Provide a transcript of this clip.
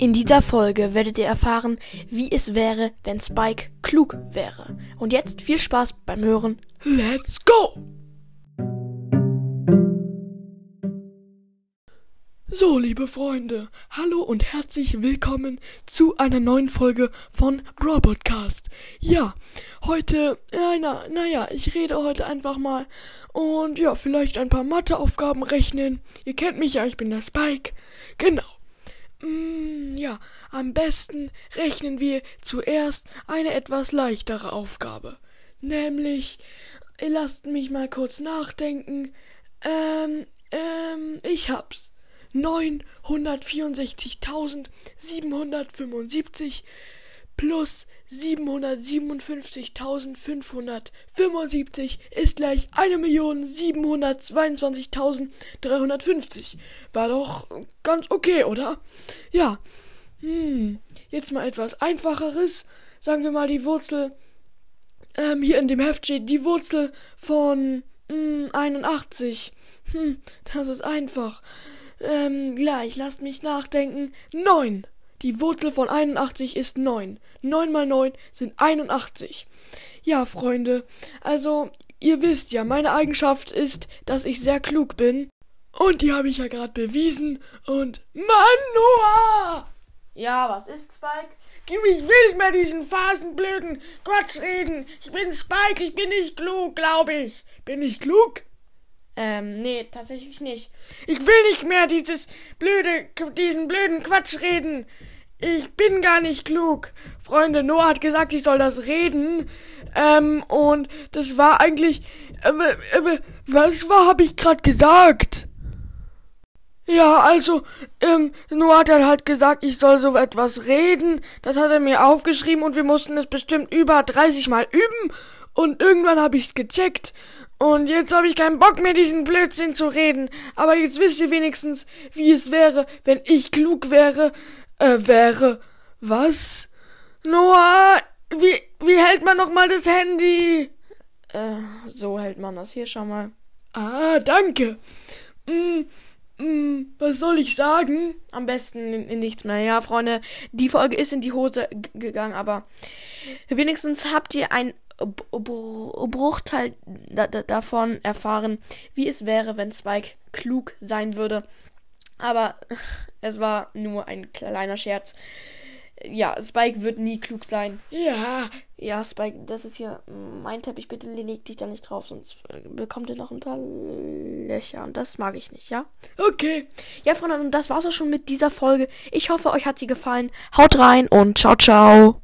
In dieser Folge werdet ihr erfahren, wie es wäre, wenn Spike klug wäre. Und jetzt viel Spaß beim Hören. Let's go! So, liebe Freunde, hallo und herzlich willkommen zu einer neuen Folge von Brawl Podcast. Ja, heute, naja, naja, ich rede heute einfach mal und ja, vielleicht ein paar Matheaufgaben rechnen. Ihr kennt mich ja, ich bin der Spike. Genau. Mm, ja, am besten rechnen wir zuerst eine etwas leichtere Aufgabe. Nämlich, lasst mich mal kurz nachdenken. Ähm, ähm, ich hab's. 964.775 plus 757.575 ist gleich 1.722.350. War doch ganz okay, oder? Ja. Hm, jetzt mal etwas einfacheres. Sagen wir mal die Wurzel, ähm, hier in dem Heft steht die Wurzel von hm, 81. Hm, das ist einfach. Ähm, gleich, lasst mich nachdenken. 9. Die Wurzel von 81 ist 9. 9 mal 9 sind 81. Ja, Freunde, also, ihr wisst ja, meine Eigenschaft ist, dass ich sehr klug bin. Und die habe ich ja gerade bewiesen. Und Mann, Noah! Ja, was ist Spike? Gib ich will nicht mehr diesen phasenblöden Quatsch reden. Ich bin Spike, ich bin nicht klug, glaube ich. Bin ich klug? Ähm, nee, tatsächlich nicht. Ich will nicht mehr dieses blöde, diesen blöden Quatsch reden. Ich bin gar nicht klug. Freunde, Noah hat gesagt, ich soll das reden. Ähm, und das war eigentlich, äh, äh, was war, hab ich grad gesagt? Ja, also, ähm, Noah hat halt gesagt, ich soll so etwas reden. Das hat er mir aufgeschrieben und wir mussten es bestimmt über 30 Mal üben. Und irgendwann habe ich's gecheckt. Und jetzt habe ich keinen Bock mehr, diesen Blödsinn zu reden. Aber jetzt wisst ihr wenigstens, wie es wäre, wenn ich klug wäre. Äh, wäre. Was? Noah, wie, wie hält man nochmal das Handy? Äh, so hält man das hier schon mal. Ah, danke. Mm, mm, was soll ich sagen? Am besten in, in nichts mehr. Ja, Freunde, die Folge ist in die Hose gegangen, aber wenigstens habt ihr ein Bruchteil davon erfahren, wie es wäre, wenn Spike klug sein würde. Aber es war nur ein kleiner Scherz. Ja, Spike wird nie klug sein. Ja. Ja, Spike, das ist hier mein Teppich. Bitte leg dich da nicht drauf, sonst bekommt ihr noch ein paar Löcher. Und das mag ich nicht, ja? Okay. Ja, Freunde, und das war's auch schon mit dieser Folge. Ich hoffe, euch hat sie gefallen. Haut rein und ciao, ciao.